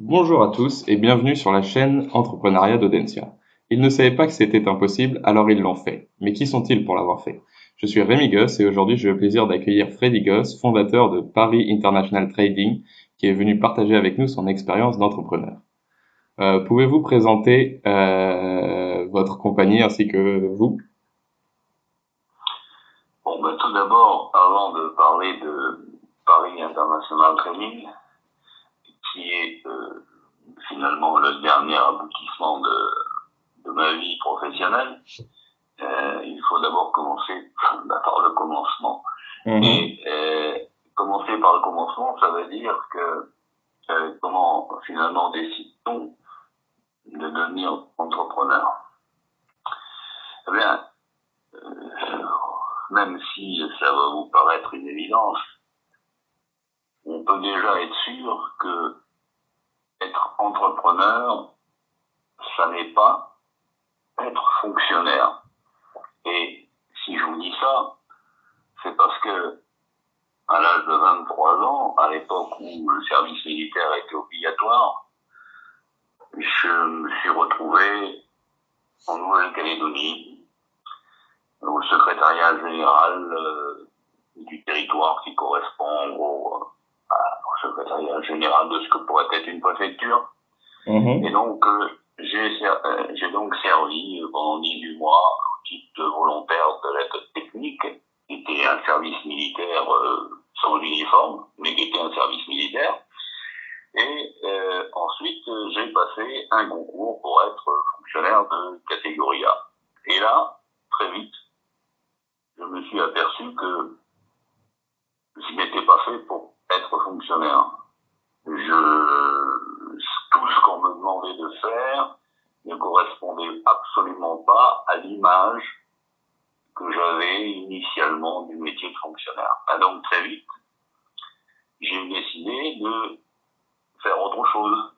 Bonjour à tous et bienvenue sur la chaîne Entrepreneuriat d'Audencia. Ils ne savaient pas que c'était impossible, alors ils l'ont fait. Mais qui sont-ils pour l'avoir fait? Je suis Rémi Goss et aujourd'hui j'ai le plaisir d'accueillir Freddy Goss, fondateur de Paris International Trading, qui est venu partager avec nous son expérience d'entrepreneur. Euh, Pouvez-vous présenter euh, votre compagnie ainsi que vous? Bon, ben, tout d'abord, avant de parler de Paris International Trading, qui est euh, finalement le dernier aboutissement de, de ma vie professionnelle, euh, il faut d'abord commencer par le commencement. Mhm. Et euh, commencer par le commencement, ça veut dire que euh, comment finalement décide-t-on de devenir entrepreneur Eh bien, euh, même si ça va vous paraître une évidence, on peut déjà être sûr que être entrepreneur, ça n'est pas être fonctionnaire. Et si je vous dis ça, c'est parce que à l'âge de 23 ans, à l'époque où le service militaire était obligatoire, je me suis retrouvé en Nouvelle-Calédonie, au secrétariat général euh, du territoire qui correspond en gros à- au secrétariat général de ce que pourrait être une préfecture. Mhm. Et donc, euh, j'ai euh, j'ai donc servi euh, pendant 18 mois au titre de volontaire de l'aide technique, qui était un service militaire euh, sans uniforme, mais qui était un service militaire. Et euh, ensuite, j'ai passé un concours pour être fonctionnaire de catégorie A. Et là, très vite, je me suis aperçu que je n'étais pas fait pour être fonctionnaire. Je, tout ce qu'on me demandait de faire ne correspondait absolument pas à l'image que j'avais initialement du métier de fonctionnaire. Et donc très vite, j'ai décidé de faire autre chose.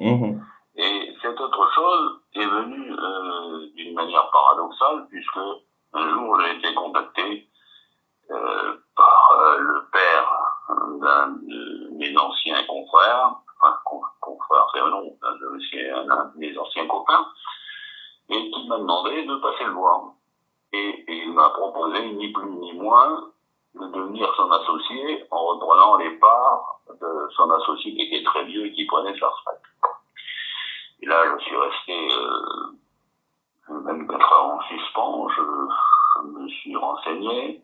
Mhm. Et cette autre chose est venue euh, d'une manière paradoxale, puisque un jour j'ai été contacté euh, par euh, le père d'un de mes anciens confrères, enfin con- confrères c'est un nom, un de mes- anciens copains, et qui m'a demandé de passer le voir. Et, et il m'a proposé ni plus ni moins de devenir son associé en reprenant les parts de son associé qui était très vieux et qui prenait sa retraite. Et là, je suis resté euh, 24 heures en suspens, je, je me suis renseigné,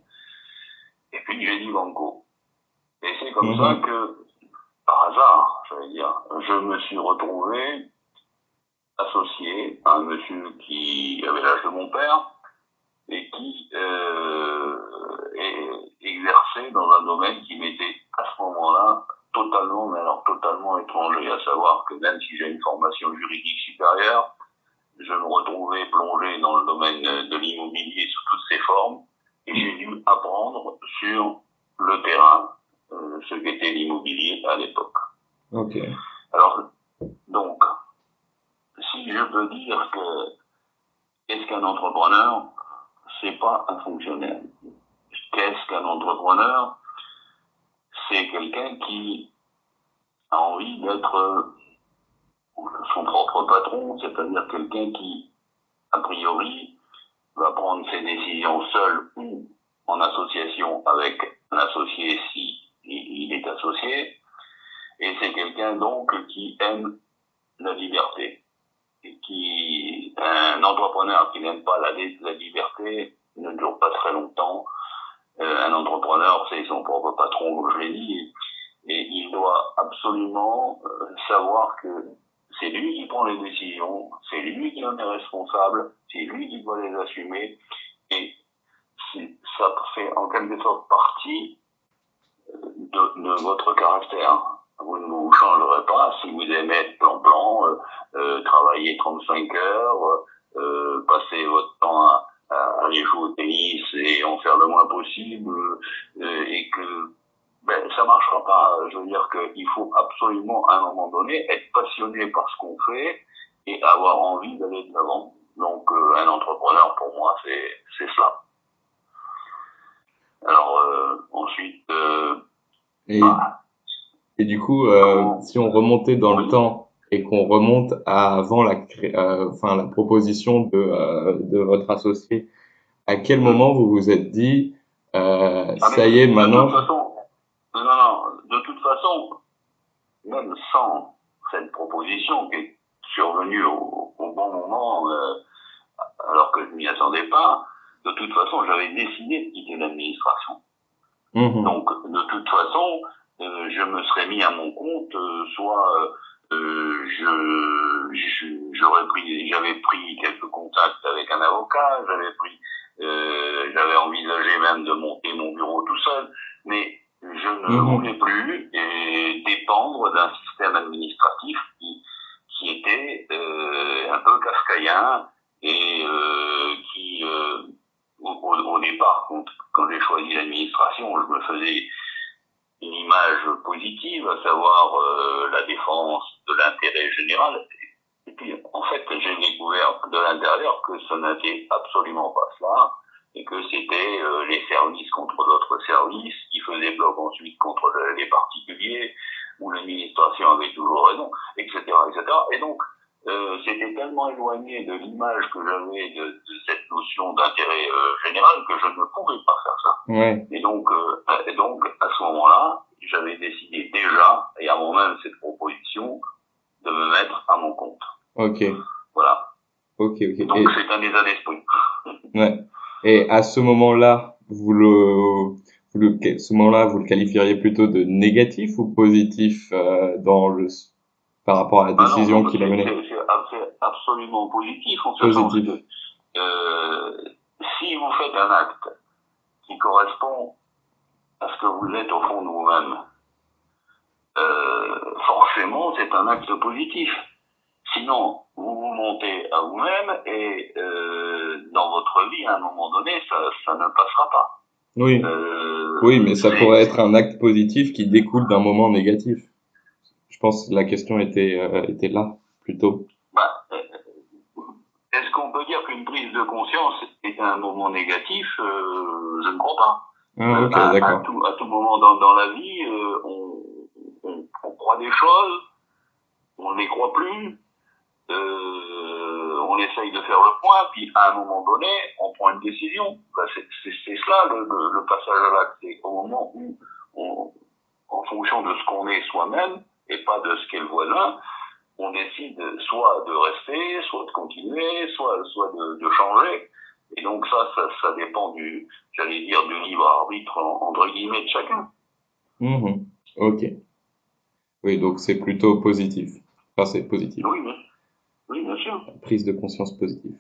et puis j'ai dit banco. Et c'est comme Mhm. ça que, par hasard, j'allais dire, je me suis retrouvé associé à un monsieur qui avait l'âge de mon père et qui euh, exerçait dans un domaine qui m'était à ce moment-là totalement, mais alors totalement étranger, à savoir que même si j'ai une formation juridique supérieure, je me retrouvais plongé dans le domaine de l'immobilier sous toutes ses formes et j'ai dû apprendre sur le terrain ce qu'était l'immobilier à l'époque. Ok. Alors, donc, si je peux dire que qu'est-ce qu'un entrepreneur, c'est pas un fonctionnaire? Qu'est-ce qu'un entrepreneur? C'est quelqu'un qui a envie d'être euh, son propre patron, c'est-à-dire quelqu'un qui, a priori, va prendre ses décisions seul ou en association avec un associé si il il est associé, et c'est quelqu'un donc qui aime la liberté. Et qui, un entrepreneur qui n'aime pas la, la liberté ne dure pas très longtemps. Euh, un entrepreneur, c'est son propre patron, je l'ai dit, et, il doit absolument euh, savoir que c'est lui qui prend les décisions, c'est lui qui en est responsable, c'est lui qui doit les assumer, et ça fait en quelque sorte partie euh, de votre caractère. Vous ne vous changerez pas si vous aimez être plan-plan, euh, euh, travailler 35 heures, euh, passer votre temps à, à aller jouer au tennis et en faire le moins possible, et que ben, ça marchera pas. Je veux dire qu'il faut absolument, à un moment donné, être passionné par ce qu'on fait et avoir envie d'aller de l'avant. Donc, euh, un entrepreneur, pour moi, c'est c'est cela. Alors, euh, ensuite, euh, Et bah, Et du coup, euh, si on remontait dans le temps et qu'on remonte à avant la, euh, enfin la proposition de, euh, de votre associé, à quel moment vous vous êtes dit, euh, ah, ça y est, maintenant. De toute façon, non, non, de toute façon, même sans cette proposition qui est survenue au, au bon moment, alors que je m'y attendais pas, de toute façon, j'avais décidé de quitter l'administration. Mmh. Donc, de toute façon, je me serais mis à mon compte, euh, soit euh, je j'aurais pris, j'avais pris quelques contacts avec un avocat, j'avais pris, j'avais envisagé même de monter mon bureau tout seul, mais je ne mmh. voulais plus dépendre d'un système administratif qui, qui était un peu kafkaïen et qui au, départ, quand, quand j'ai choisi l'administration, je me faisais une image positive, à savoir euh, la défense de l'intérêt général. Et puis, en fait, j'ai découvert de l'intérieur que ce n'était absolument pas cela, et que c'était euh, les services contre d'autres services qui faisaient bloc ensuite contre les particuliers, où l'administration avait toujours raison, etc., etc. Et donc, euh, c'était tellement éloigné de l'image que j'avais de, de, cette notion d'intérêt euh, général que je ne pouvais pas faire ça. Ouais. Et donc, euh, et donc à ce moment-là, j'avais décidé déjà, et avant même cette proposition, de me mettre à mon compte. Ok. Voilà. Ok, ok. Donc c'est un état d'esprit. ouais. Et à ce moment-là, vous le, vous le, ce moment-là, vous le qualifieriez plutôt de négatif ou positif euh, dans le par rapport à la ah décision qu'il a menée? Absolument positif en ce sens que euh, si vous faites un acte qui correspond à ce que vous êtes au fond de vous-même, euh, forcément c'est un acte positif. Sinon, vous vous montez à vous-même et euh, dans votre vie, à un moment donné, ça, ça ne passera pas. Oui. Euh, oui, mais ça pourrait être un acte positif qui découle d'un moment négatif. Je pense que la question était, euh, était là, plutôt. Euh, Est-ce qu'on peut dire qu'une prise de conscience est un moment négatif? Euh, Je ne crois pas. Ah, okay, à, à, tout, à, tout, moment dans, dans la vie, euh, on, on, on, croit des choses, on ne les croit plus, on essaye de faire le point, puis à un moment donné, on prend une décision. Bah, C'est cela le, le, le, passage à l'acte. C'est au moment où, on, en fonction de ce qu'on est soi-même, et pas de ce qu'est le voisin, on décide soit de rester, soit de continuer, soit, soit de, de changer. Et donc ça, ça, ça dépend du, j'allais dire, du libre arbitre entre guillemets de chacun. Mmh. Ok. Oui, donc c'est plutôt positif. Enfin, c'est positif. Oui, bien sûr. Prise de conscience positive.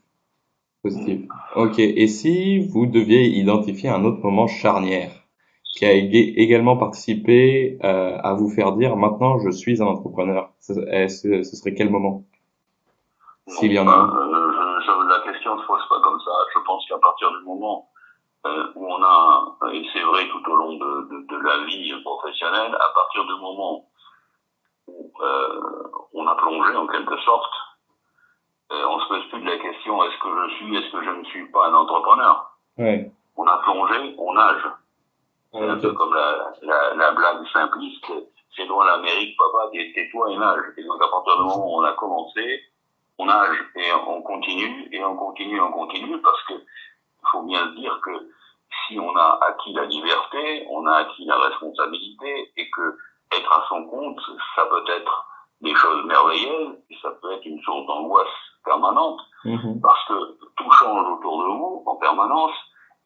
Positive. Ok. Et si vous deviez identifier un autre moment charnière? Qui a également participé euh, à vous faire dire maintenant je suis un entrepreneur ce, ce serait quel moment? S'il y en a un. Euh, je, la question ne se pose pas comme ça. Je pense qu'à partir du moment euh, où on a, et c'est vrai tout au long de, de, de, la vie professionnelle, à partir du moment où euh, on a plongé en quelque sorte, euh, on se pose plus de la question est-ce que je suis, est-ce que je ne suis pas un entrepreneur? Ouais. On a plongé, on nage. Un peu comme la, la, la blague simpliste. C'est dans l'Amérique, papa, tais-toi et nage. Et donc, à partir du moment où on a commencé, on nage et on continue, et on continue, on continue, parce que faut bien se dire que si on a acquis la liberté, on a acquis la responsabilité, et que être à son compte, ça peut être des choses merveilleuses, et ça peut être une source d'angoisse permanente, mmh. parce que tout change autour de vous en permanence,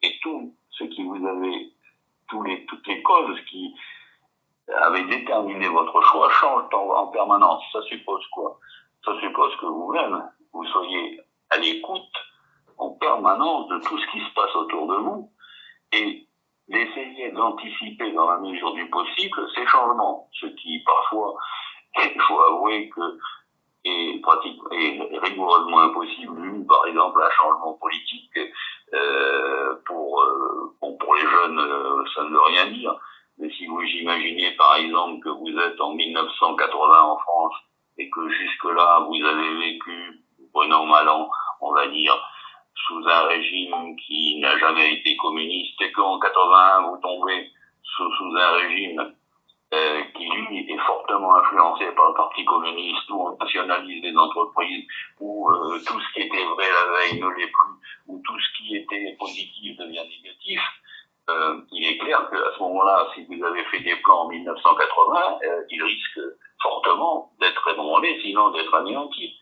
et tout ce qui vous avait les, toutes les causes qui avaient déterminé votre choix changent en, en permanence. Ça suppose quoi? Ça suppose que vous-même, vous soyez à l'écoute en permanence de tout ce qui se passe autour de vous et d'essayer d'anticiper dans la mesure du possible ces changements, ce qui parfois, il faut avouer que est, pratique, est rigoureusement impossible. Par exemple, un changement politique euh, pour euh, pour les jeunes, euh, ça ne veut rien dire. Mais si vous imaginez par exemple que vous êtes en 1980 en France et que jusque-là vous avez vécu, prenant mal an, on va dire, sous un régime qui n'a jamais été communiste et qu'en 81 vous tombez sous, sous un régime euh, qui lui est fortement influencé par le Parti communiste, où on nationalise les entreprises, où euh, tout ce qui était vrai la veille ne l'est plus, où tout ce qui était positif devient négatif, euh, il est clair qu'à ce moment-là, si vous avez fait des plans en 1980, euh, il risque fortement d'être ébranlé, sinon d'être anéanti.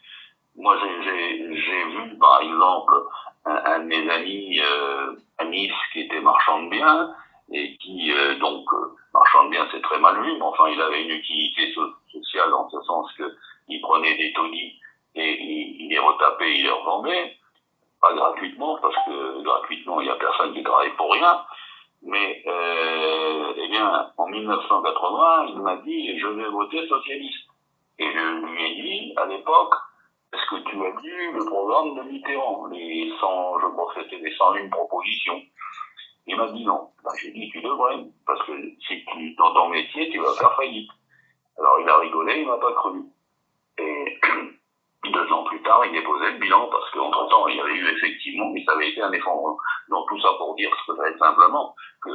Moi, j'ai vu, par exemple, un, un, de mes amis euh, à Nice qui était marchand de biens et qui, euh, donc, euh, marchand de biens, c'est très mal vu, mais enfin, il avait une utilité sociale en ce sens qu'il prenait des taudis et il, il les retapait, il les revendait, pas gratuitement, parce que gratuitement, il n'y a personne qui travaille pour rien, mais, euh, eh bien, en 1980, il m'a dit, je vais voter socialiste. Et je lui ai dit, à l'époque, est-ce que tu as lu le programme de Mitterrand, les 100, je crois que c'était les 101 propositions Il m'a dit non. Ben, j'ai dit, tu devrais, parce que si tu, dans ton métier, tu vas faire faillite. Alors il a rigolé, il m'a pas cru. Plus tard, il déposait le bilan, parce qu'entre-temps, il y avait eu effectivement, mais ça avait été un effondrement. Donc tout ça pour dire très simplement que,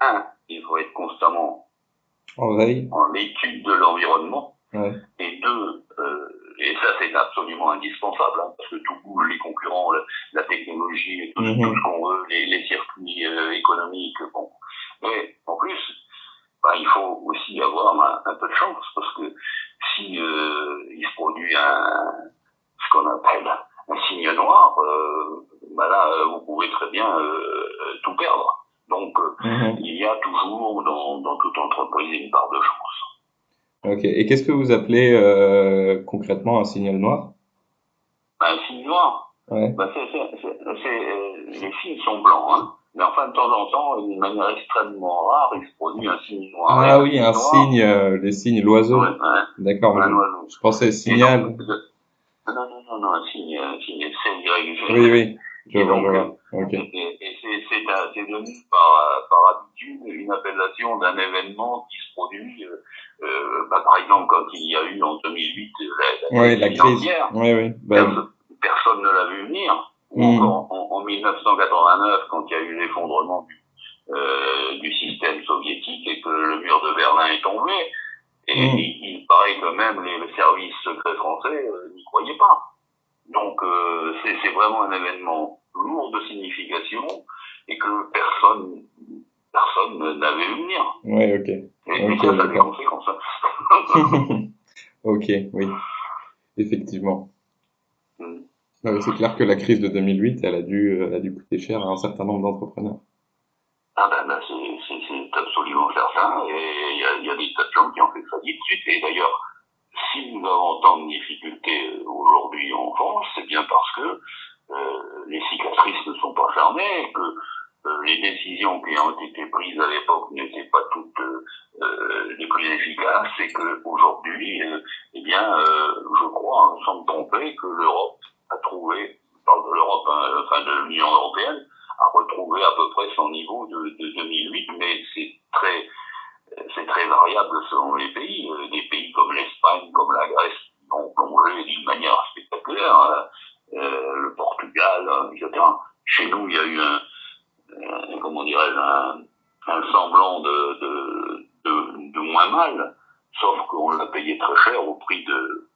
un, il faut être constamment en veille, en étude de l'environnement, ouais. et deux, euh, et ça c'est absolument indispensable, hein, parce que tout bouge, les concurrents, la, la technologie, tout, Mhm. tout ce qu'on veut, les, les circuits euh, économiques, bon. Mais en plus, bah, il faut aussi avoir un, un peu de chance, parce que si euh, il se produit un, ce qu'on appelle un signe noir, euh, bah là, euh, vous pouvez très bien euh, tout perdre. Donc, Mhm. il y a toujours dans, dans toute entreprise une part de chance. Ok. Et qu'est-ce que vous appelez euh, concrètement un signal noir? Un signe noir, Ouais. bah, les signes sont blancs, hein. Mais enfin, de temps en temps, d'une manière extrêmement rare, il se produit un signe noir. Ah oui, un noir, signe, les signes, l'oiseau. Ouais, ouais, D'accord. je, je pensais signal. donc, de- Non, non, non, non, un signe, un signe CYG. Oui, oui. Je Et vois, donc, vois. Ok. Et, et- et c'est, devenu par, par habitude une appellation d'un événement qui se produit, euh, euh, bah, par exemple, quand il y a eu en 2008 la, Oui, la crise. Oui, oui. Bah, personne, personne ne l'a vu venir. Mm. en, en 1989, quand il y a eu l'effondrement du, euh, du système soviétique et que le mur de Berlin est tombé, et Mm. il, paraît que même les, les services secrets français euh, n'y croyaient pas. Donc euh, c'est vraiment un événement lourd de signification et que personne personne n'avait vu venir. ouais, ok. Et, Ok, et ça, ça a des conséquences. ok, oui. Effectivement. Mm. Oui, c'est clair que la crise de 2008, elle a dû, elle a dû coûter cher à un certain nombre d'entrepreneurs. Ah ben, ben c'est absolument certain, et qui ont fait faillite suite. Et d'ailleurs, si nous avons tant de difficultés euh, aujourd'hui en France, c'est bien parce que euh, les cicatrices ne sont pas fermées, que euh, les décisions qui ont été prises à l'époque n'étaient pas toutes les plus efficaces, et que aujourd'hui, eh bien, je crois, sans me tromper, que l'Europe a trouvé, je parle de l'Europe, hein, enfin de l'Union européenne, a retrouvé à peu près son niveau de, de 2008, mais c'est très, c'est très variable selon les pays. Euh, Des pays comme l'Espagne, comme la Grèce, ont plongé d'une manière spectaculaire, hein. Euh, le Portugal, hein, etc. Chez nous, il y a eu un, comment dirais-je, un, semblant de, de, moins mal, sauf qu'on l'a payé très cher au prix de,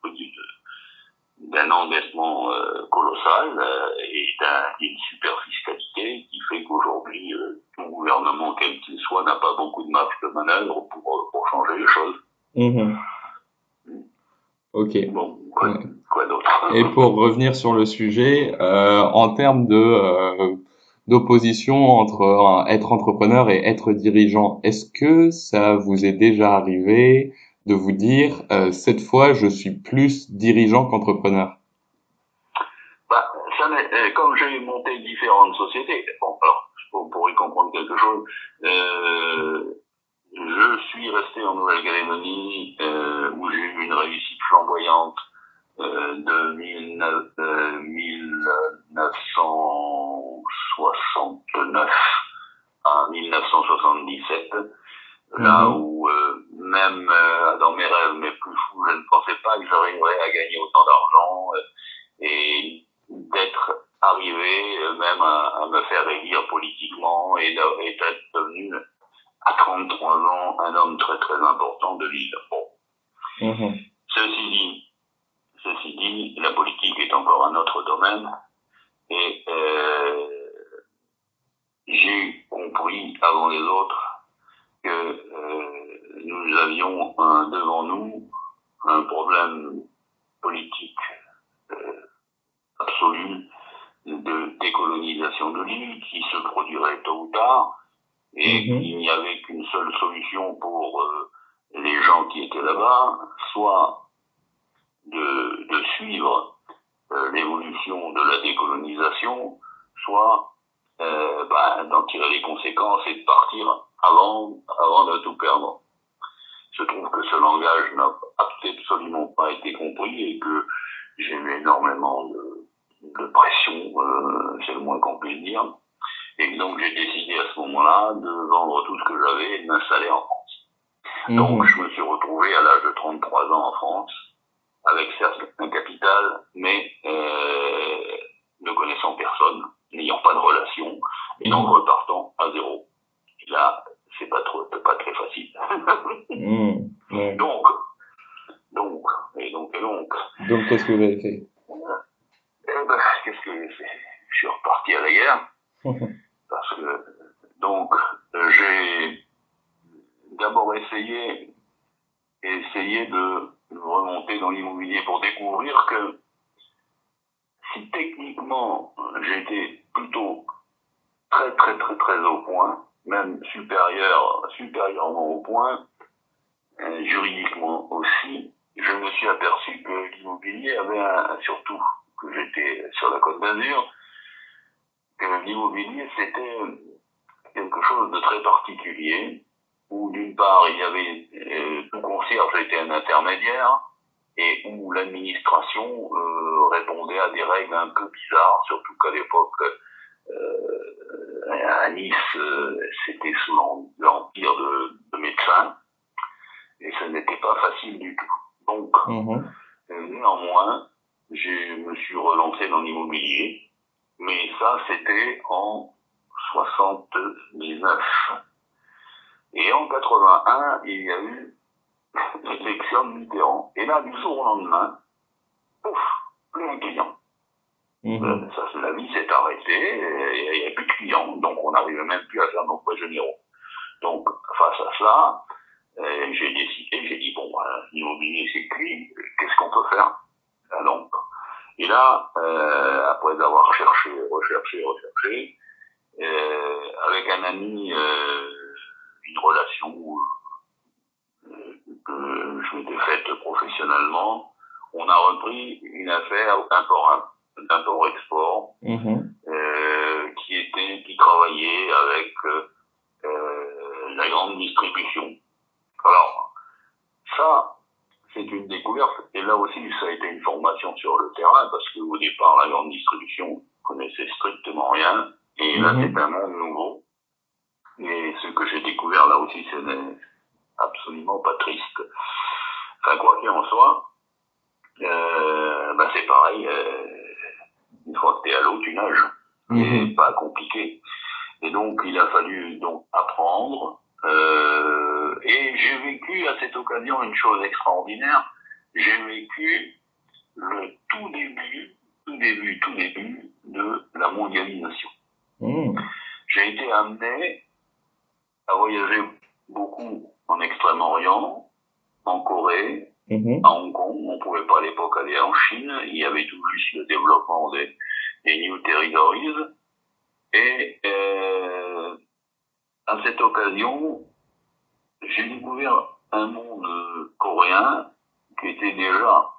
d'un endettement euh, colossal et d'un- d'une superfiscalité qui fait qu'aujourd'hui, tout gouvernement, quel qu'il n'a pas beaucoup de marge de manœuvre pour, pour changer les choses. Mhm. Ok. Bon, quoi, Ouais. quoi d'autre? Et pour revenir sur le sujet, euh, en termes de euh, d'opposition entre euh, être entrepreneur et être dirigeant, est-ce que ça vous est déjà arrivé de vous dire euh, cette fois je suis plus dirigeant qu'entrepreneur? Bah, ça euh, comme j'ai monté différentes sociétés, bon, alors, vous pourrez comprendre quelque chose, euh, je suis resté en Nouvelle-Calédonie, euh, où j'ai eu une réussite flamboyante euh, de 19, euh, 1969 à 1977, là Mhm. où euh, même euh, dans mes rêves mes plus fous, je ne pensais pas que j'arriverais à gagner autant d'argent euh, et d'être arrivé même à, à me faire élire politiquement et d'être devenu à 33 ans, un homme très très important de l'île. Bon. Mhm. Ceci dit, ceci dit, la politique est encore un autre domaine et euh, j'ai compris avant les autres que euh, nous avions un, devant nous un problème politique euh, absolu de décolonisation de l'île qui se produirait tôt ou tard et Mhm. il n'y avait qu'une seule solution pour euh, les gens qui étaient là-bas, soit de, de suivre euh, l'évolution de la décolonisation, soit euh, ben, d'en tirer les conséquences et de partir avant, avant de tout perdre. Je trouve que ce langage n'a absolument pas été compris et que j'ai eu énormément de pression, euh, c'est le moins qu'on puisse dire. Et donc j'ai décidé à ce moment-là de vendre tout ce que j'avais et de m'installer en France. Donc Mhm. je me suis retrouvé à l'âge de 33 ans en France, avec certes un capital, mais euh, ne connaissant personne, n'ayant pas de relation, et donc repartant à zéro. Et là, c'est pas trop, pas très facile. Ouais. donc, donc, et donc, et donc, Donc, qu'est-ce que vous avez fait? Eh ben, qu'est-ce que Je suis reparti à la guerre, parce que, donc, euh, j'ai d'abord essayé, essayé de remonter dans l'immobilier pour découvrir que si techniquement j'étais plutôt très très très très au point, même supérieur, supérieurement au point, euh, juridiquement aussi, je me suis aperçu que l'immobilier avait un, surtout que j'étais sur la côte d'Azur, que l'immobilier c'était quelque chose de très particulier, où d'une part il y avait euh, tout concierge était un intermédiaire, et où l'administration euh, répondait à des règles un peu bizarres, surtout qu'à l'époque, euh, à Nice, euh, c'était sous l'em- l'empire de, de médecins, et ce n'était pas facile du tout. Donc, Mhm. néanmoins, je me suis relancé dans l'immobilier, mais ça, c'était en 79. Et en 81, il y a eu l'élection de Mitterrand. Et là, du jour au lendemain, pouf, plus un client. Mhm. Euh, Ça, la vie s'est arrêtée, il n'y a plus de clients, donc on n'arrivait même plus à faire nos poids généraux. Donc, face à cela, euh, j'ai décidé, j'ai dit, bon, ben, l'immobilier c'est cuit, qu'est-ce qu'on peut faire? Donc, Et là, euh, après avoir cherché, recherché, recherché, euh, avec un ami, euh, une relation euh, que je m'étais faite professionnellement, on a repris une affaire d'import d'import-export Mhm. euh, qui était qui travaillait avec euh, la grande distribution. Alors ça c'est une découverte et là aussi ça a été une formation sur le terrain parce que au départ la grande distribution connaissait strictement rien et là Mhm. c'est un monde nouveau et ce que j'ai découvert là aussi ce n'est absolument pas triste. Enfin quoi qu'il en soit, euh, ben c'est pareil. euh, une fois que t'es à l'eau, tu nages. C'est pas compliqué. Et donc, il a fallu donc apprendre. euh, et j'ai vécu à cette occasion une chose extraordinaire. J'ai vécu le tout début, tout début, tout début de la mondialisation. Mhm. J'ai été amené à voyager beaucoup en Extrême-Orient, en Corée, Mhm. à Hong Kong. On pouvait pas à l'époque aller en Chine. Il y avait tout juste le développement des, des New Territories. Et euh, à cette occasion, j'ai découvert un monde euh, coréen qui était déjà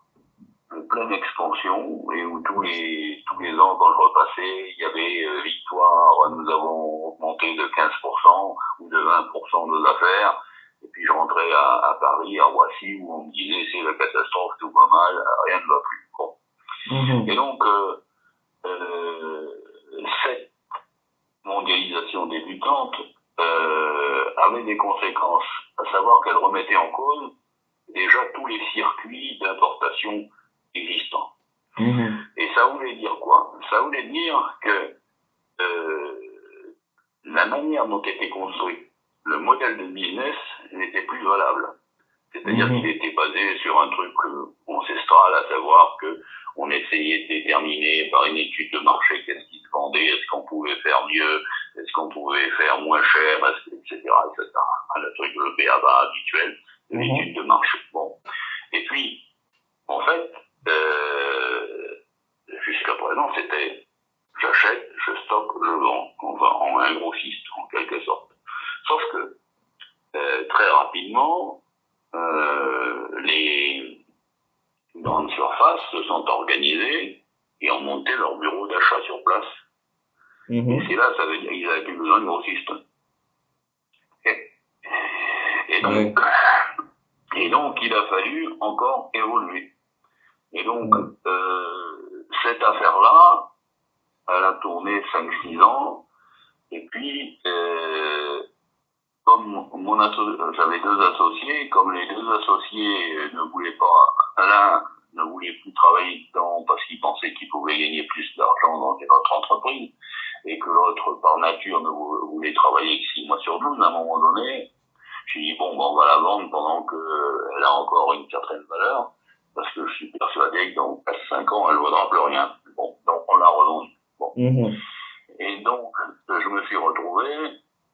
en pleine expansion et où tous les tous les ans quand je repassais, il y avait euh, victoire, nous avons augmenté de 15% ou de 20% nos affaires. Et puis je rentrais à, à Paris, à Roissy, où on me disait c'est la catastrophe, tout va mal, rien ne va plus. Bon. Mhm. Et donc, euh, euh, cette mondialisation débutante avait des conséquences, à savoir qu'elle remettait en cause déjà tous les circuits d'importation existants. Mhm. Et ça voulait dire quoi? Ça voulait dire que euh, la manière dont était construit le modèle de business n'était plus valable. C'est-à-dire Mhm. qu'il était basé sur un truc euh, ancestral, à savoir que on essayait de déterminer par une étude de marché qu'est-ce qui se vendait, est-ce qu'on pouvait faire mieux, est-ce qu'on pouvait faire moins cher, etc., etc. Hein, Le truc, le BABA habituel de Mhm. l'étude de marché. Bon. Et puis, en fait, euh, jusqu'à présent, c'était j'achète, je stocke, je vends. Enfin, en un grossiste, en quelque sorte. Sauf que, euh, très rapidement, euh, les grandes surfaces se sont organisées et ont monté leur bureau d'achat sur place. Mhm. Et c'est là, ça veut dire qu'ils n'avaient plus besoin de grossistes. Et, et donc, et donc, il a fallu encore évoluer. Et donc, Ouais. euh, cette affaire-là, elle a tourné 5-6 ans. Et puis, euh, comme mon j'avais deux associés, comme les deux associés ne voulaient pas, l'un ne voulait plus travailler dedans parce qu'il pensait qu'il pouvait gagner plus d'argent dans une autre entreprise, et que l'autre, par nature, ne vou- voulait travailler que 6 mois sur 12, à un moment donné, j'ai dit, bon, ben, on va la vendre pendant qu'elle a encore une certaine valeur, parce que je suis persuadé que dans 4-5 ans, elle ne vaudra plus rien. Bon, donc on l'a revendue. Mhm. Et donc, je me suis retrouvé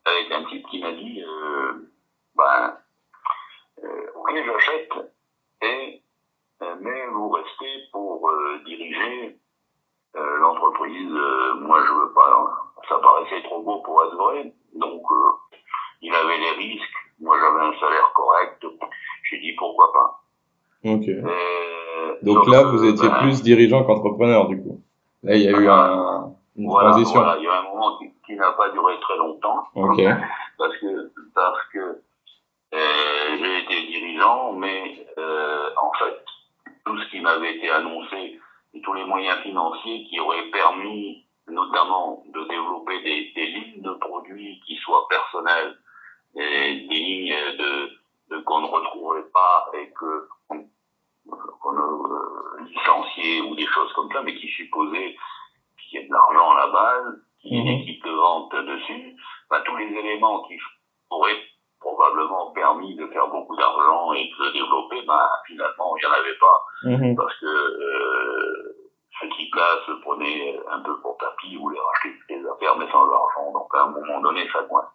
avec un type qui m'a dit, euh, ben, euh, ok, j'achète, et, mais vous restez pour euh, diriger euh, l'entreprise. Euh, moi, je veux pas, ça paraissait trop beau pour être vrai. Donc, euh, il avait les risques. Moi, j'avais un salaire correct. J'ai dit pourquoi pas. Ok. Euh, Donc là, vous étiez ben, plus dirigeant qu'entrepreneur, du coup. Là, il y a eu un, une voilà, transition. voilà, il y a un moment qui, qui n'a pas duré très longtemps. Ok. parce que parce que euh, j'ai été dirigeant, mais euh, en fait tout ce qui m'avait été annoncé et tous les moyens financiers qui auraient permis notamment de développer des, des lignes de produits qui soient personnelles, et des lignes de, de qu'on ne retrouverait pas et que qu'on euh, licenciait ou des choses comme ça, mais qui supposaient qu'il y ait de l'argent à la base, qu'il y ait Mhm. une équipe de vente dessus, enfin, tous les éléments qui auraient probablement permis de faire beaucoup d'argent et de se développer, ben, finalement, il n'y en avait pas, Mhm. parce que euh, ce type-là se prenait un peu pour tapis, voulait racheter les affaires, mais sans argent, donc à un moment donné, ça coince.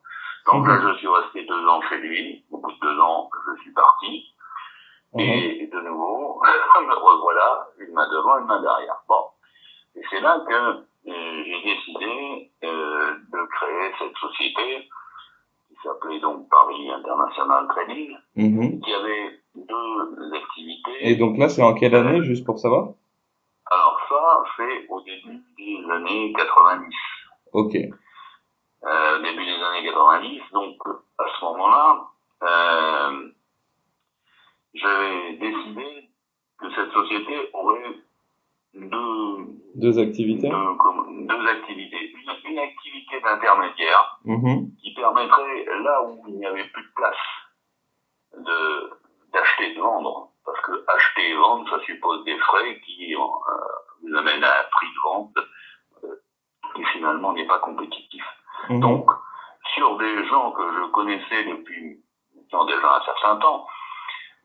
Donc là, je suis resté deux ans chez lui, au bout de deux ans, je suis parti, Mhm. et de nouveau, me revoilà, une main devant, une main derrière. Bon. Et c'est là que euh, j'ai décidé euh, de créer cette société s'appelait donc Paris International Trading, Mhm. qui avait deux activités. Et donc là, c'est en quelle année, juste pour savoir? Alors ça, c'est au début des années 90. Ok. Euh, début des années 90. Donc à ce moment-là, euh, j'ai décidé que cette société aurait deux, Deux activités deux, deux activités. Une, une activité d'intermédiaire Mhm. qui permettrait, là où il n'y avait plus de place, de d'acheter et de vendre. Parce que acheter et vendre, ça suppose des frais qui euh, vous amènent à un prix de vente euh, qui finalement n'est pas compétitif. Mhm. Donc, sur des gens que je connaissais depuis maintenant déjà un certain temps,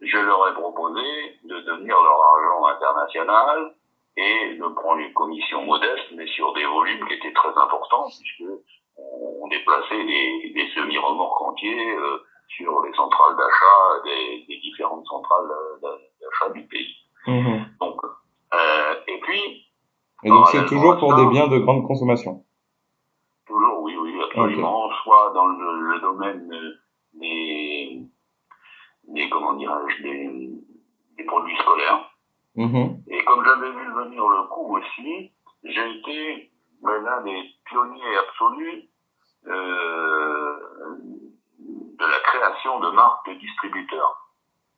je leur ai proposé de devenir leur argent international et de prendre une commission modeste, mais sur des volumes qui étaient très importants, puisque on déplaçait des, des semi-remorques entiers euh, sur les centrales d'achat des, des différentes centrales euh, d'achat du pays. Mhm. Donc, euh, et puis, Et donc, c'est toujours pour des biens de grande consommation. Toujours, oui, oui, absolument. Soit dans le, le domaine euh, des, des comment dirais-je, des, des produits scolaires. Mhm. Et comme j'avais vu venir le coup aussi, j'ai été ben, l'un des pionniers absolus euh, de la création de marques de distributeurs.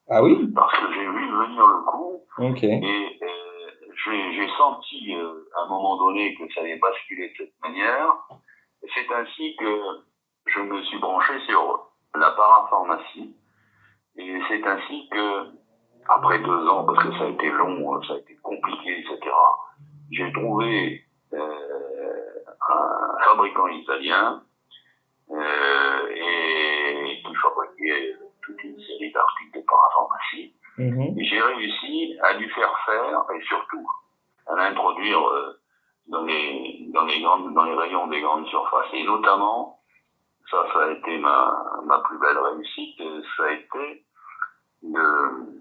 Ah oui? Parce que j'ai vu venir le coup Ok. et euh, j'ai j'ai senti euh, à un moment donné que ça allait basculer de cette manière. C'est ainsi que je me suis branché sur la parapharmacie. Et c'est ainsi que, après deux ans, parce que ça a été long, hein, ça a été compliqué, etc., j'ai trouvé euh, un fabricant italien euh, et qui fabriquait toute une série d'articles de parapharmacie. Mmh. J'ai réussi à lui faire faire, et surtout à l'introduire euh, dans, les, dans, les dans les rayons des grandes surfaces. Et notamment, ça, ça a été ma, ma plus belle réussite, euh, ça a été de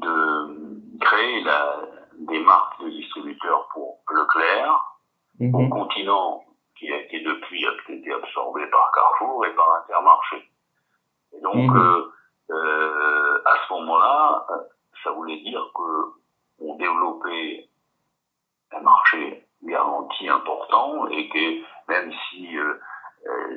de créer la, des marques de distributeurs pour Leclerc, mhm. au continent qui a été depuis a été absorbé par Carrefour et par Intermarché. Et donc, mhm. euh, euh, à ce moment-là, ça voulait dire que on développait un marché garanti important et que même si euh, euh,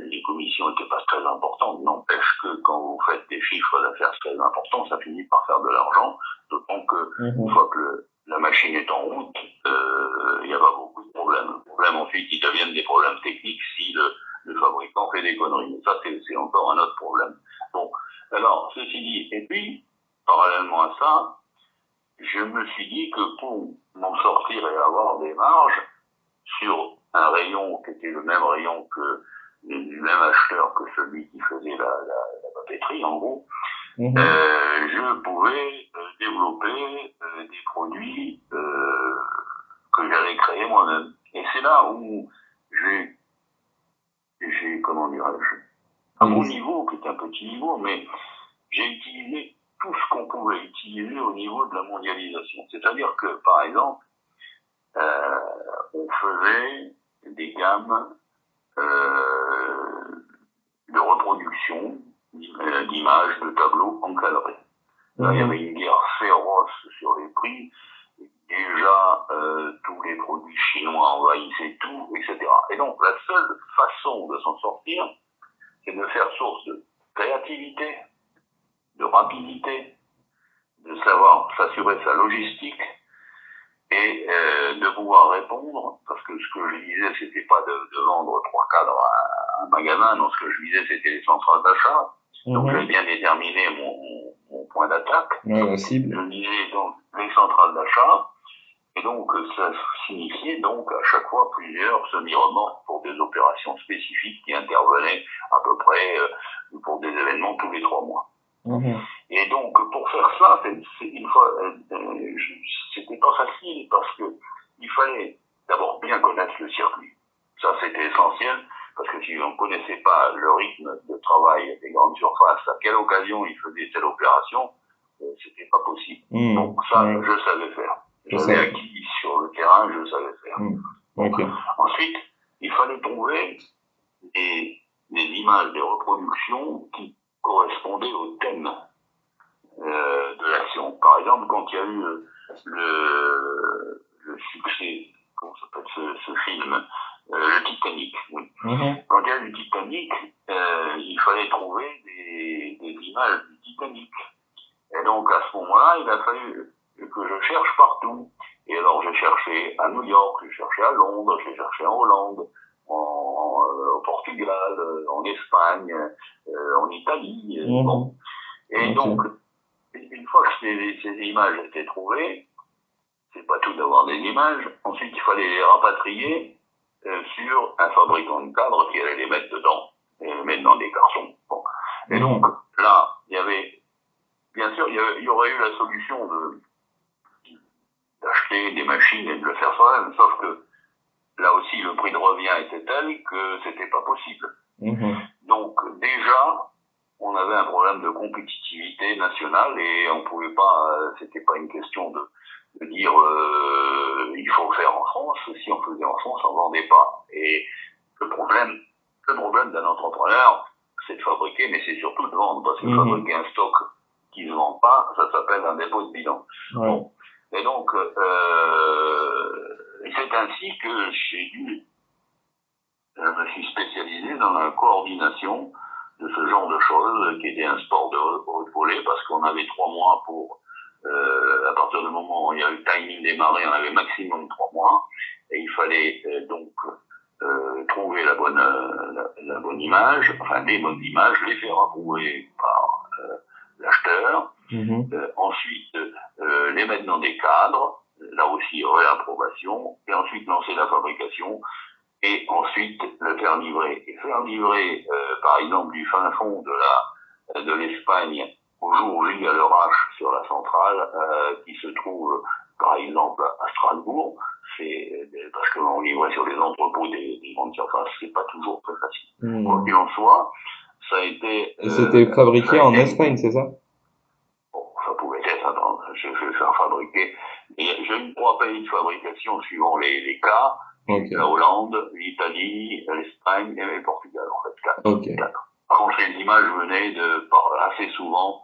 les commissions n'étaient pas très importantes, n'empêche que quand vous faites des chiffres d'affaires très importants, ça finit par faire de l'argent, d'autant que mhm. une fois que la machine est en route, euh, il n'y a pas beaucoup de problèmes. Le problème ensuite, ils deviennent des problèmes techniques si le, le fabricant fait des conneries. Ça, c'est encore un autre problème. Bon, alors, ceci dit, et puis, parallèlement à ça, je me suis dit que pour m'en sortir et avoir des marges sur un rayon qui était le même rayon que du même acheteur que celui qui faisait la, la, la papeterie, en gros, mhm. euh, je pouvais euh, développer euh, des produits euh, que j'allais créer moi-même. Et c'est là où j'ai, j'ai comment dirais-je, à mon niveau, qui est un petit niveau, mais j'ai utilisé tout ce qu'on pouvait utiliser au niveau de la mondialisation. C'est-à-dire que, par exemple, euh, on faisait des gammes euh, de reproduction euh, d'images, de tableaux encadrés. Là, il y mhm. avait une guerre féroce sur les prix. Déjà, euh, tous les produits chinois envahissaient tout, etc. Et donc, la seule façon de s'en sortir, c'est de faire source de créativité, de rapidité, de savoir s'assurer sa logistique et euh, de pouvoir répondre, parce que ce que je disais, c'était pas de, de, vendre trois cadres à un magasin, non, ce que je disais, c'était les centrales d'achat. Donc mhm. j'ai bien déterminé mon, mon, point d'attaque. Ouais, la cible. Je disais donc les centrales d'achat, et donc ça signifiait donc à chaque fois plusieurs semi-remorques pour des opérations spécifiques qui intervenaient à peu près euh, pour des événements tous les trois mois. Mhm. Et donc, pour faire ça, une fois, euh, euh, c'était pas facile parce que il fallait d'abord bien connaître le circuit. Ça, c'était essentiel parce que si on ne connaissait pas le rythme de travail des grandes surfaces, à quelle occasion ils faisaient telle opération, euh, c'était pas possible. Mhm. Donc ça, je savais faire. J'avais acquis sur le terrain, je savais faire. Mhm. Ensuite, il fallait trouver des, des images, des reproductions qui correspondait au thème euh, de l'action. Par exemple, quand il y a eu le, le succès, comment s'appelle ce, ce, film, euh, le Titanic. Oui. Mhm. Quand il y a eu le Titanic, euh, il fallait trouver des, des, images du Titanic. Et donc à ce moment-là, il a fallu que je cherche partout. Et alors j'ai cherché à New York, j'ai Londres, j'ai cherché en Hollande, en, euh, au Portugal, euh, en Espagne, euh, en Italie. Mhm. Bon. Et donc, une fois que ces, ces, images étaient trouvées, c'est pas tout d'avoir des images. Ensuite, il fallait les rapatrier euh, sur un fabricant de cadres qui allait les mettre dedans et les mettre dans des cartons. Bon. Et donc, là, il y avait, bien sûr, il y, y aurait eu la solution de d'acheter des machines et de le faire soi-même, sauf que là aussi le prix de revient était tel que c'était pas Mhm. Donc déjà, on avait un problème de compétitivité nationale et on pouvait pas, euh, c'était pas une question de, de dire euh, il faut faire en France. Si on faisait en France, on vendait pas. Et le problème, le problème d'un entrepreneur, c'est de fabriquer, mais c'est surtout de vendre parce que mhm. fabriquer un stock qui ne vend pas, ça s'appelle un dépôt de bilan. Bon. Et donc, euh, c'est ainsi que j'ai dû, je me suis spécialisé dans la coordination de ce genre de choses, qui était un sport de haute volée, parce qu'on avait trois mois pour, euh, à partir du moment où il y a eu le timing démarré, on avait maximum trois mois, et il fallait euh, donc euh, trouver la bonne, la, la, bonne image, enfin les bonnes images, les faire approuver par euh, l'acheteur, euh, ensuite euh, les mettre dans des cadres, là aussi réapprobation, et ensuite lancer la fabrication, et ensuite le faire livrer. Et faire livrer, euh, par exemple, du fin fond de la de l'Espagne au jour où il y a le H sur la centrale euh, qui se trouve par exemple à Strasbourg, c'est parce qu'on livrait sur les entrepôts des, des grandes surfaces, c'est pas toujours très facile. Hmm. Quoi qu'il en soit, ça a été. Et c'était euh, fabriqué en Espagne, c'est ça? Bon, ça pouvait être, attends, je je vais faire fabriquer. Et J'ai eu trois pays de fabrication suivant les, les cas. Ok. La Hollande, l'Italie, l'Espagne et le Portugal, en fait. Quatre. Ok. Par contre, les images venaient de, par, assez souvent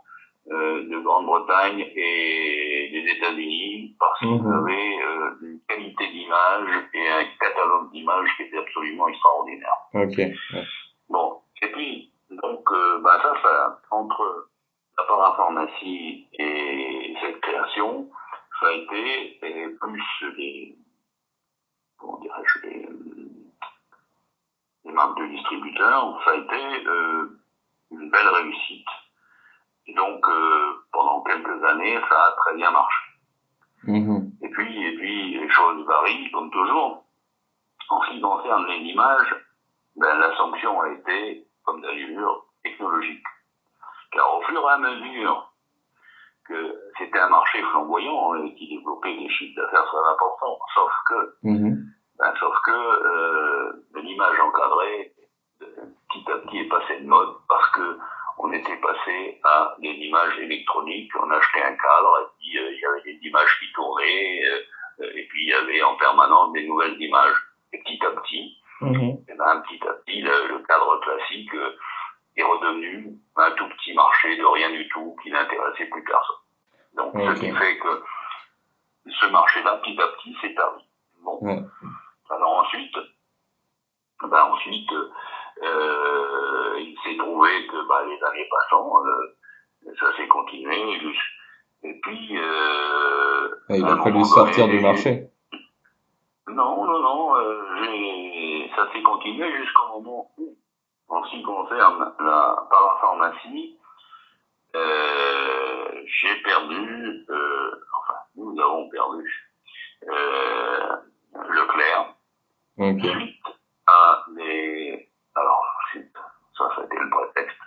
euh, de Grande-Bretagne et des États-Unis parce qu'ils Mhm. avaient euh, une qualité d'image et un catalogue d'images qui était absolument extraordinaire. Ok. Bon, et puis, donc, euh, bah, ça, ça, entre la parapharmacie et cette création, ça a été et plus les, comment dirais-je, les, les marques de distributeurs, ça a été euh, une belle réussite. Et donc, euh, pendant quelques années, ça a très bien marché. Mhm. Et puis, et puis, les choses varient, comme toujours. En ce qui concerne les images, ben, la sanction a été, comme d'allure, technologique. Car au fur et à mesure que c'était un marché flamboyant et qui développait des chiffres d'affaires très importants, sauf que, Mhm. Ben, sauf que euh, l'image encadrée, euh, petit à petit, est passée de mode parce que on était passé à des images électroniques. On achetait un cadre et puis euh, il y avait des images qui tournaient euh, et puis il y avait en permanence des nouvelles images. Et petit à petit, Mhm. eh ben, petit à petit, le, le cadre classique euh, est redevenu un tout petit marché de rien du tout qui n'intéressait plus personne. Donc, Ok. ce qui fait que ce marché-là, petit à petit, s'est tari. Bon. Ouais. Alors ensuite, ben ensuite, euh, il s'est trouvé que ben, les années passant, euh, ça s'est continué. jus- Et puis, euh, Ah, il à un a fallu moment sortir du marché. non, non, non, euh, j'ai- ça s'est continué jusqu'au moment où, en ce qui concerne la parapharmacie, euh, j'ai perdu, euh, enfin, nous avons perdu euh, Leclerc Ok. suite à des... Alors, suite, ça, c'était le prétexte.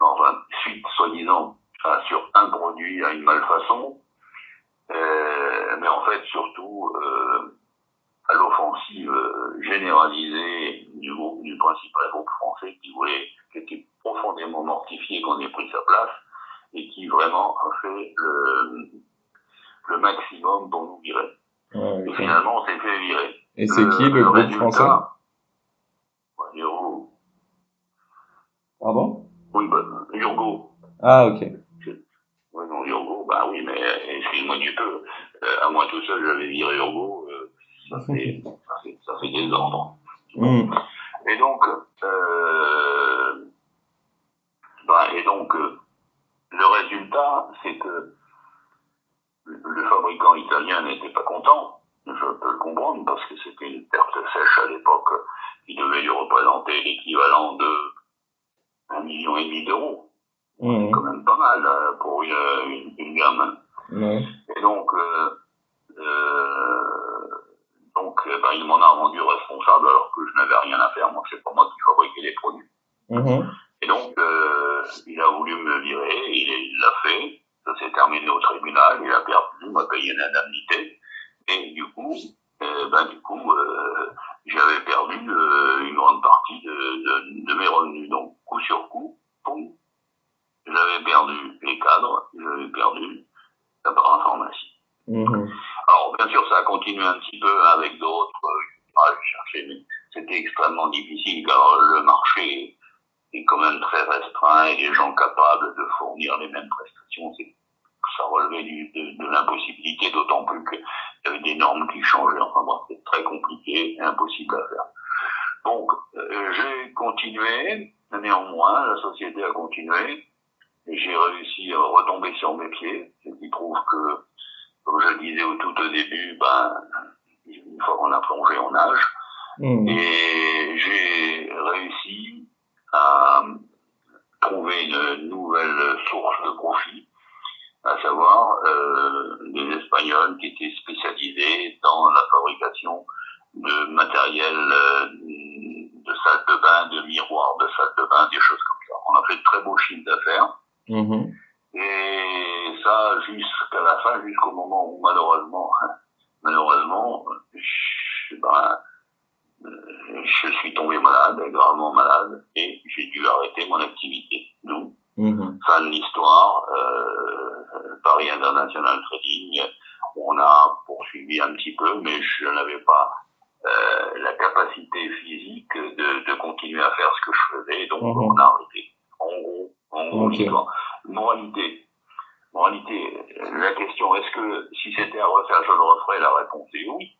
Enfin, suite, soi-disant, à- sur un produit à une malfaçon, euh, mais en fait, surtout, euh, à l'offensive euh, généralisée du, groupe, du principal groupe français qui voulait, qui était profondément mortifié qu'on ait pris sa place et qui vraiment a fait le, le maximum pour nous virer. Ouais, Et ok. finalement, on s'est fait virer. Le résultat- français Urgo. Pardon? Oui, bah, Urgo. Ah, ok. Oui, non, Urgo, bah oui, mais euh, excuse-moi du peu. Euh, à moi tout seul, j'avais viré Urgo. euh, ça, fait, ça, fait, ça fait des ordres. Mhm. Et donc, euh, bah, et donc, euh, le résultat, c'est que le fabricant italien n'était pas content. Je peux le comprendre parce que c'était une perte sèche à l'époque qui devait lui représenter l'équivalent de un million et demi d'euros. C'est quand même pas mal euh, pour une, une, une gamme. Et donc, euh, euh, donc bah, il m'en a rendu responsable alors que je n'avais rien à faire. Moi, c'est pas moi qui fabriquais les produits. Mhm. Et donc, euh, il a voulu me virer, il il l'a fait. Ça s'est terminé au tribunal, il a perdu, il m'a payé une indemnité. Et du coup, euh, ben, du coup, euh, j'avais perdu euh, une grande partie de, de, de mes revenus. Donc, coup sur coup, boum, j'avais perdu les cadres, j'avais perdu la parapharmacie. Mhm. Alors, bien sûr, ça a continué un petit peu avec d'autres. euh, ah, je cherchais, mais c'était extrêmement difficile car le marché est quand même très restreint et les gens capables de fournir les mêmes prestations, c'est ça relevait du, de, de l'impossibilité, d'autant plus des normes qui changeaient. Enfin bon, c'était très compliqué et impossible à faire. Donc, euh, j'ai continué, néanmoins, la société a continué, et j'ai réussi à retomber sur mes pieds, ce qui prouve que, comme je le disais au tout au début, ben, une fois qu'on a plongé en âge, Mhm. et j'ai réussi à trouver une nouvelle source de profit, à savoir euh, des Espagnols qui étaient spécialisés dans la fabrication de matériel euh, de salle de bain, de miroirs de salle de bain, des choses comme ça. On a fait de très beaux chiffres d'affaires Mhm. et International Trading, on a poursuivi un petit peu, mais je n'avais pas euh, la capacité physique de, de, continuer à faire ce que je faisais, donc mhm. on a arrêté. En gros, en gros okay. Moralité. Moralité, la question, est-ce que si c'était à refaire, je le referais? La réponse est oui.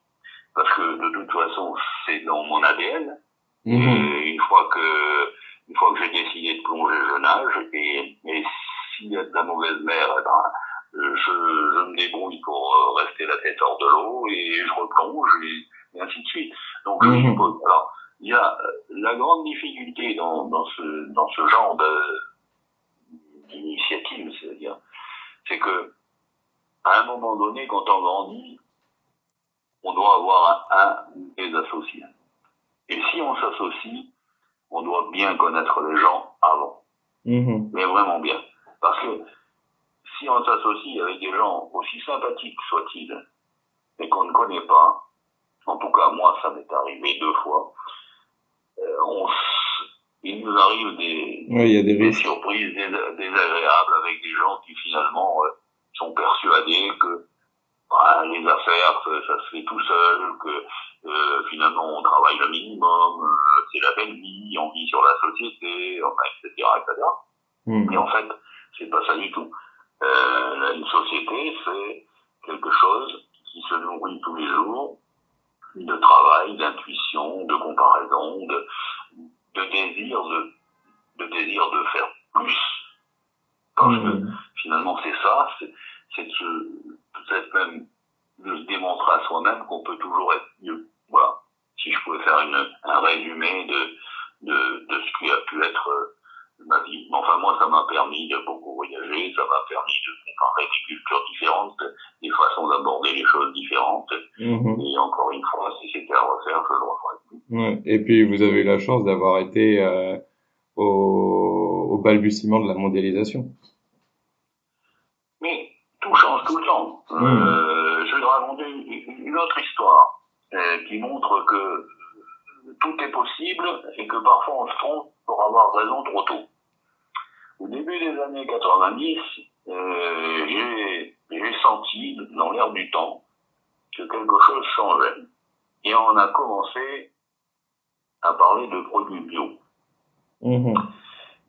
Parce que de toute façon, c'est dans mon ADN. Mhm. Et une fois que, une fois que j'ai décidé de plonger, je nage. Et, et s'il y a de la mauvaise mer, eh ben, je, je, me débrouille pour euh, rester la tête hors de l'eau et je replonge et, ainsi de suite. Donc je mmh. Alors, il y a euh, la grande difficulté dans, dans ce dans ce genre d'initiative, c'est que à un moment donné, quand on grandit, on doit avoir un, un des associés. Et si on s'associe, on doit bien connaître les gens avant. Mmh. Mais vraiment bien. Parce que si on s'associe avec des gens aussi sympathiques soient-ils, mais qu'on ne connaît pas, en tout cas moi ça m'est arrivé deux fois, euh, on il nous arrive des, oui, des, des surprises désagréables avec des gens qui finalement euh, sont persuadés que bah, les affaires, ça, se fait tout seul, que euh, finalement on travaille le minimum, euh, c'est la belle vie, on vit sur la société, enfin, etc. etc. Mmh. Et en fait, c'est pas ça du tout. Euh, une société, c'est quelque chose qui se nourrit tous les jours de travail, d'intuition, de comparaison, de, de désir de, de désir de faire plus. Parce que mmh. finalement, c'est ça, c'est peut-être même de se démontrer à soi-même qu'on peut toujours être mieux. Voilà. Si je pouvais faire une, un résumé de, de, de ce qui a pu être euh, ma vie. Enfin, moi, ça m'a permis de beaucoup voyager, ça m'a permis de comparer des cultures différentes, des façons d'aborder les choses différentes. Mhm. Et encore une fois, si c'était à refaire, je le referais. Ouais. Et puis, vous avez eu la chance d'avoir été euh, au, au balbutiement de la mondialisation. Mais tout change tout le temps. Euh, je vais raconter une, une autre histoire euh, qui montre que tout est possible et que parfois on se trompe pour avoir raison trop tôt. Au début des années 90, euh, j'ai senti dans l'air du temps que quelque chose changeait. Et on a commencé à parler de produits bio. Mmh.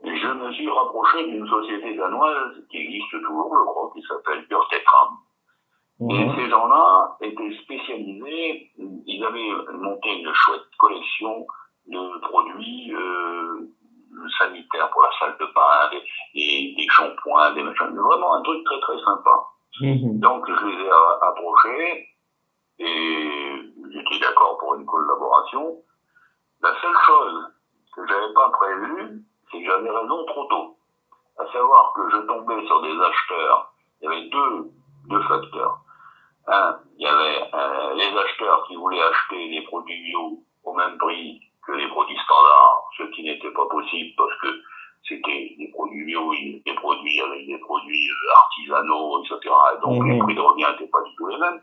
Et je me suis rapproché d'une société danoise qui existe toujours, je crois, qui s'appelle. Mmh. Et ces gens-là étaient spécialisés, ils avaient monté une chouette collection de produits euh, sanitaires pour la salle de bain, des, des, shampoings, des machins, vraiment un truc très très sympa. Mmh. Donc je les ai approchés et j'étais d'accord pour une collaboration. La seule chose que j'avais pas prévue, c'est que j'avais raison trop tôt. À savoir que je tombais sur des acheteurs. Il y avait deux, deux facteurs. Un, il y avait euh, les acheteurs qui voulaient acheter des produits bio au même prix que les produits standards, ce qui n'était pas possible parce que c'était des produits bio, des produits avec des produits euh, artisanaux, etc. Et donc les mhm. prix de revient n'étaient pas du tout les mêmes.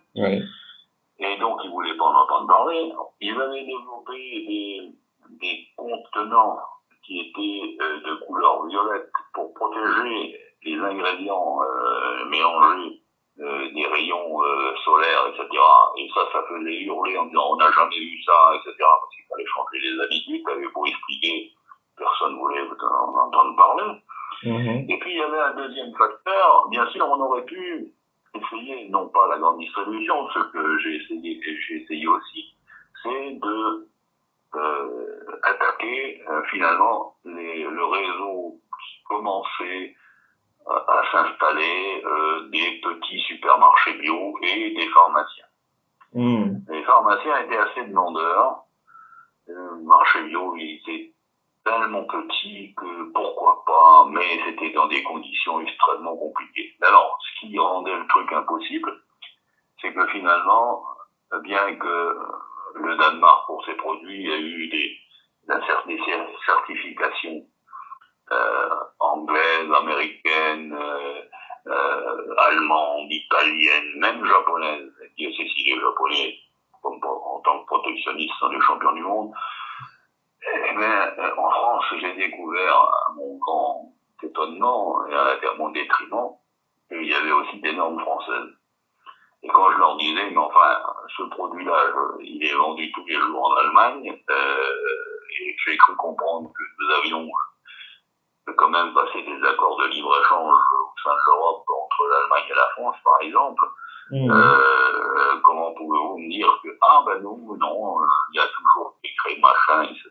Et donc ils voulaient pas en entendre parler. Ils avaient développé des, des contenants qui étaient euh, de couleur violette pour protéger les ingrédients euh, mélangés euh, des rayons solaires, etc. Et ça, ça faisait hurler en disant on n'a jamais vu ça, etc. Parce qu'il fallait changer les habitudes, t'avais beau expliquer, personne ne voulait en entendre parler. Mm-hmm. Et puis il y avait un deuxième facteur, bien sûr on aurait pu essayer, non pas la grande distribution, ce que j'ai essayé j'ai essayé aussi, c'est de attaquer euh, finalement les, le réseau qui commençait à s'installer euh, des petits supermarchés bio et des pharmaciens. Mmh. Les pharmaciens étaient assez demandeurs. Le marché bio, il était tellement petit que pourquoi pas, mais c'était dans des conditions extrêmement compliquées. Alors, ce qui rendait le truc impossible, c'est que finalement, bien que le Danemark, pour ses produits, a eu des, des certifications euh, anglaise, américaine, euh, euh, allemande, italienne, même japonaise. Dieu sait si les Japonais, comme en tant que protectionnistes, sont les champions du monde. Eh bien, en France, j'ai découvert à mon grand étonnement et à mon détriment qu'il y avait aussi des normes françaises leur disais, mais enfin, ce produit-là, il est vendu tous les jours en Allemagne, et j'ai cru comprendre que nous avions quand même passé des accords de libre-échange au sein de l'Europe entre l'Allemagne et la France, par exemple. Mmh. Euh, comment pouvez-vous me dire que, ah ben nous, non, il y a toujours écrit machin, etc.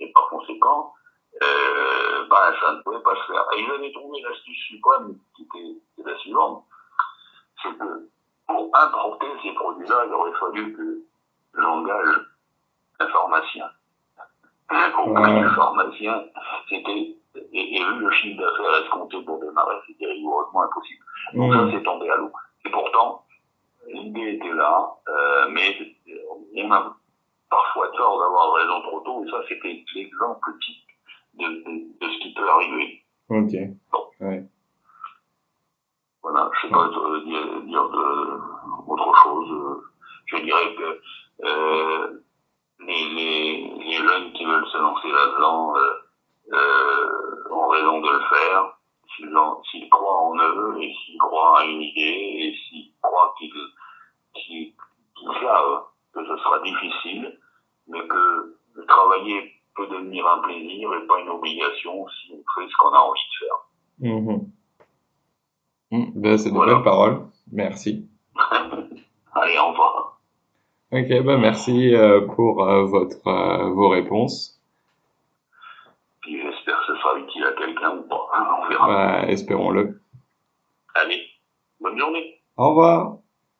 Et par conséquent, euh, ben ça ne pouvait pas se faire. Et ils avaient trouvé l'astuce suprême qui était la suivante, ces produits-là, il aurait fallu que j'engage un pharmacien. Aucun pharmacien, c'était, et, et, vu le chiffre d'affaires escompté pour démarrer, c'était rigoureusement impossible. Donc ça, c'est tombé à l'eau. Et pourtant, l'idée était là, euh, mais on a parfois tort d'avoir raison trop tôt, et ça, c'était l'exemple type de, de, de, ce qui peut arriver. Ok. Bon. Ouais. Voilà, je ne sais pas euh, dire, dire de, autre chose. Je dirais que euh, les, les, les, jeunes qui veulent se lancer là-dedans euh, euh, ont raison de le faire s'ils croient en eux et s'ils croient à une idée et s'ils croient qu'ils qu savent que ce sera difficile, mais que travailler peut devenir un plaisir et pas une obligation si on fait ce qu'on a envie de faire. Mmh. Mmh, ben, c'est de voilà. belles paroles. Merci. Allez, au revoir. Ben merci euh, pour euh, votre, euh, vos réponses.